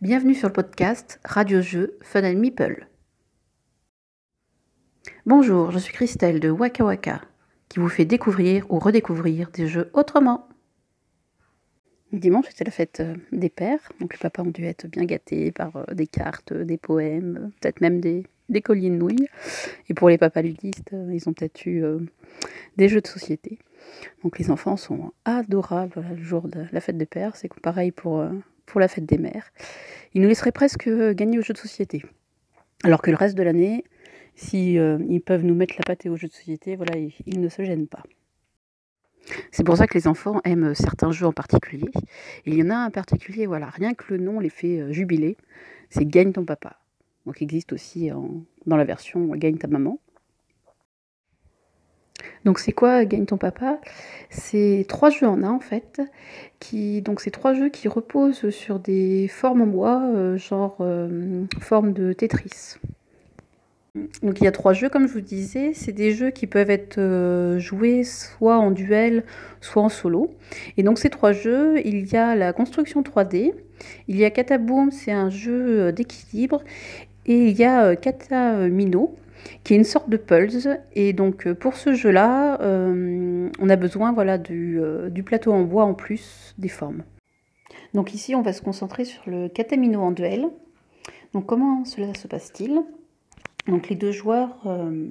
Bienvenue sur le podcast Radio Jeux Fun and Meeple. Bonjour, je suis Christelle de Waka Waka, qui vous fait découvrir ou redécouvrir des jeux autrement. Dimanche, c'était la fête euh, des pères, donc les papas ont dû être bien gâtés par euh, des cartes, des poèmes, peut-être même des, colliers de nouilles. Et pour les papas ludistes, euh, ils ont peut-être eu des jeux de société. Donc les enfants sont adorables le jour de la fête des pères, c'est pareil pour, pour la fête des mères. Ils nous laisseraient presque gagner aux jeux de société. Alors que le reste de l'année, si ils peuvent nous mettre la pâtée aux jeux de société, voilà, ils ne se gênent pas. C'est pour ça que les enfants aiment certains jeux en particulier. il y en a un particulier, voilà, rien que le nom les fait euh, jubiler, c'est Gagne ton papa. Donc existe aussi dans la version Gagne ta maman. Donc c'est quoi Gagne ton papa? C'est trois jeux en un en fait. Donc c'est trois jeux qui reposent sur des formes en bois, euh, genre euh, forme de Tetris. Donc il y a trois jeux, comme je vous disais. C'est des jeux qui peuvent être euh, joués soit en duel, soit en solo. Et donc ces trois jeux, il y a la construction 3D, il y a Kataboom, c'est un jeu euh, d'équilibre, et il y a Katamino, qui est une sorte de pulse. Et donc pour ce jeu-là, on a besoin voilà, du, du, plateau en bois en plus des formes. Donc ici, on va se concentrer sur le Katamino en duel. Donc comment cela se passe-t-il? Donc les deux joueurs euh,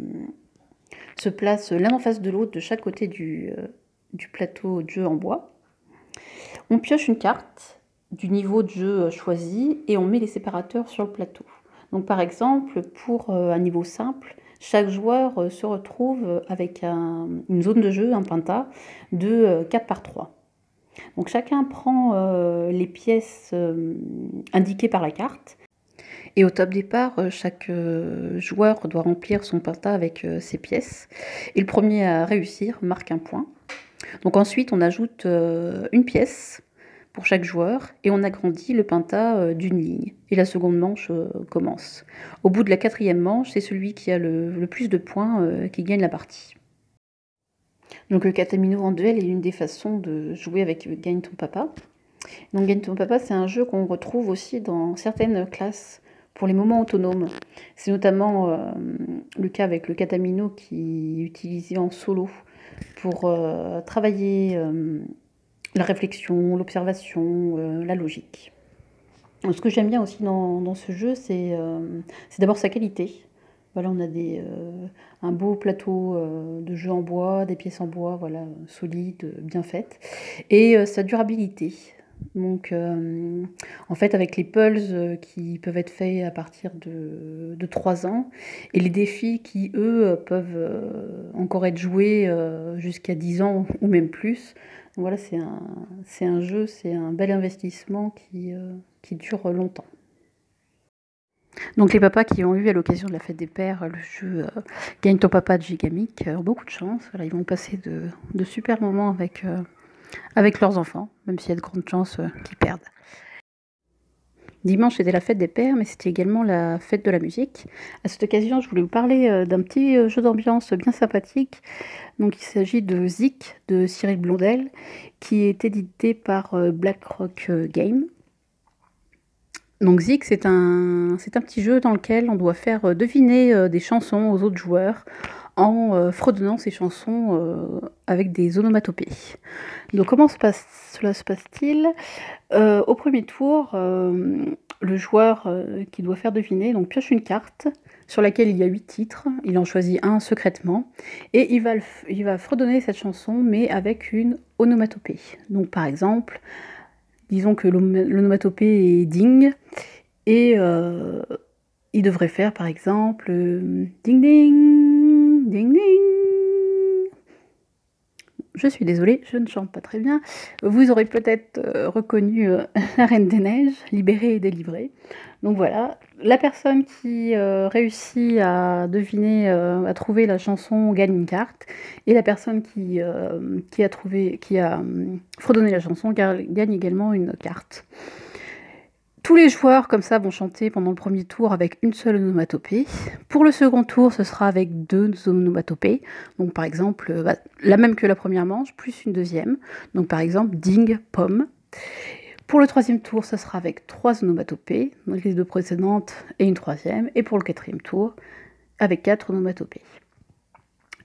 se placent l'un en face de l'autre de chaque côté euh, du, plateau de jeu en bois. On pioche une carte du niveau de jeu choisi et on met les séparateurs sur le plateau. Par exemple, pour euh, un niveau simple, chaque joueur se retrouve avec une zone de jeu, un penta, de 4 par 3. Donc chacun prend les pièces indiquées par la carte et au top départ, euh, chaque euh, joueur doit remplir son penta avec euh, ses pièces. Et le premier à réussir marque un point. Donc ensuite, on ajoute une pièce pour chaque joueur et on agrandit le penta d'une ligne. Et la seconde manche commence. Au bout de la quatrième manche, c'est celui qui a le, plus de points qui gagne la partie. Donc le Katamino en duel est une des façons de jouer avec Gagne ton papa. Donc Gagne ton papa, c'est un jeu qu'on retrouve aussi dans certaines classes pour les moments autonomes. C'est notamment euh, le cas avec le Catamino qui est utilisé en solo pour euh, travailler euh, la réflexion, l'observation, la logique. Ce que j'aime bien aussi dans, ce jeu, c'est d'abord sa qualité. Voilà, on a des, un beau plateau de jeu en bois, des pièces en bois, voilà, solides, bien faites, et sa durabilité. Donc, euh, en fait, avec les pulses euh, qui peuvent être faits à partir de, de 3 ans, et les défis qui, eux, peuvent euh, encore être joués jusqu'à 10 ans ou même plus. voilà, c'est un, un, jeu, c'est un bel investissement qui, qui dure longtemps. Donc les papas qui ont eu à l'occasion de la fête des pères le jeu Gagne ton papa de Gigamic ont beaucoup de chance. ils vont passer de super moments avec avec leurs enfants, même s'il y a de grandes chances euh, qu'ils perdent. Dimanche, c'était la fête des pères, mais c'était également la fête de la musique. À cette occasion, je voulais vous parler euh, d'un petit euh, jeu d'ambiance bien sympathique. Donc, il s'agit de Zik de Cyril Blondel, qui est édité par BlackRock Game. Donc Zik, c'est un, c'est un petit jeu dans lequel on doit faire deviner des chansons aux autres joueurs en euh, fredonnant ces chansons euh, avec des onomatopées. Donc comment se passe, cela se passe-t-il? Euh, Au premier tour, le joueur qui doit faire deviner donc pioche une carte sur laquelle il y a huit titres, il en choisit un secrètement, et il va, il va fredonner cette chanson, mais avec une onomatopée. Donc par exemple, disons que l'onomatopée est ding, et il devrait faire par exemple ding ding Ding ding Je suis désolée, je ne chante pas très bien. Vous aurez peut-être euh, reconnu euh, la Reine des Neiges, libérée et délivrée. Donc voilà, la personne qui euh, réussit à deviner, à trouver la chanson gagne une carte, et la personne qui, qui a trouvé, qui a fredonné la chanson gagne également une carte. Tous les joueurs comme ça vont chanter pendant le premier tour avec une seule onomatopée. Pour le second tour, ce sera avec deux onomatopées. Donc par exemple, euh, bah, la même que la première manche, plus une deuxième. Donc par exemple, ding, pomme. Pour le troisième tour, ce sera avec trois onomatopées, donc les deux précédentes et une troisième. Et pour le quatrième tour, avec quatre onomatopées.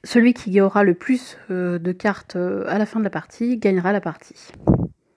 Celui qui aura le plus euh, de cartes euh, à la fin de la partie gagnera la partie.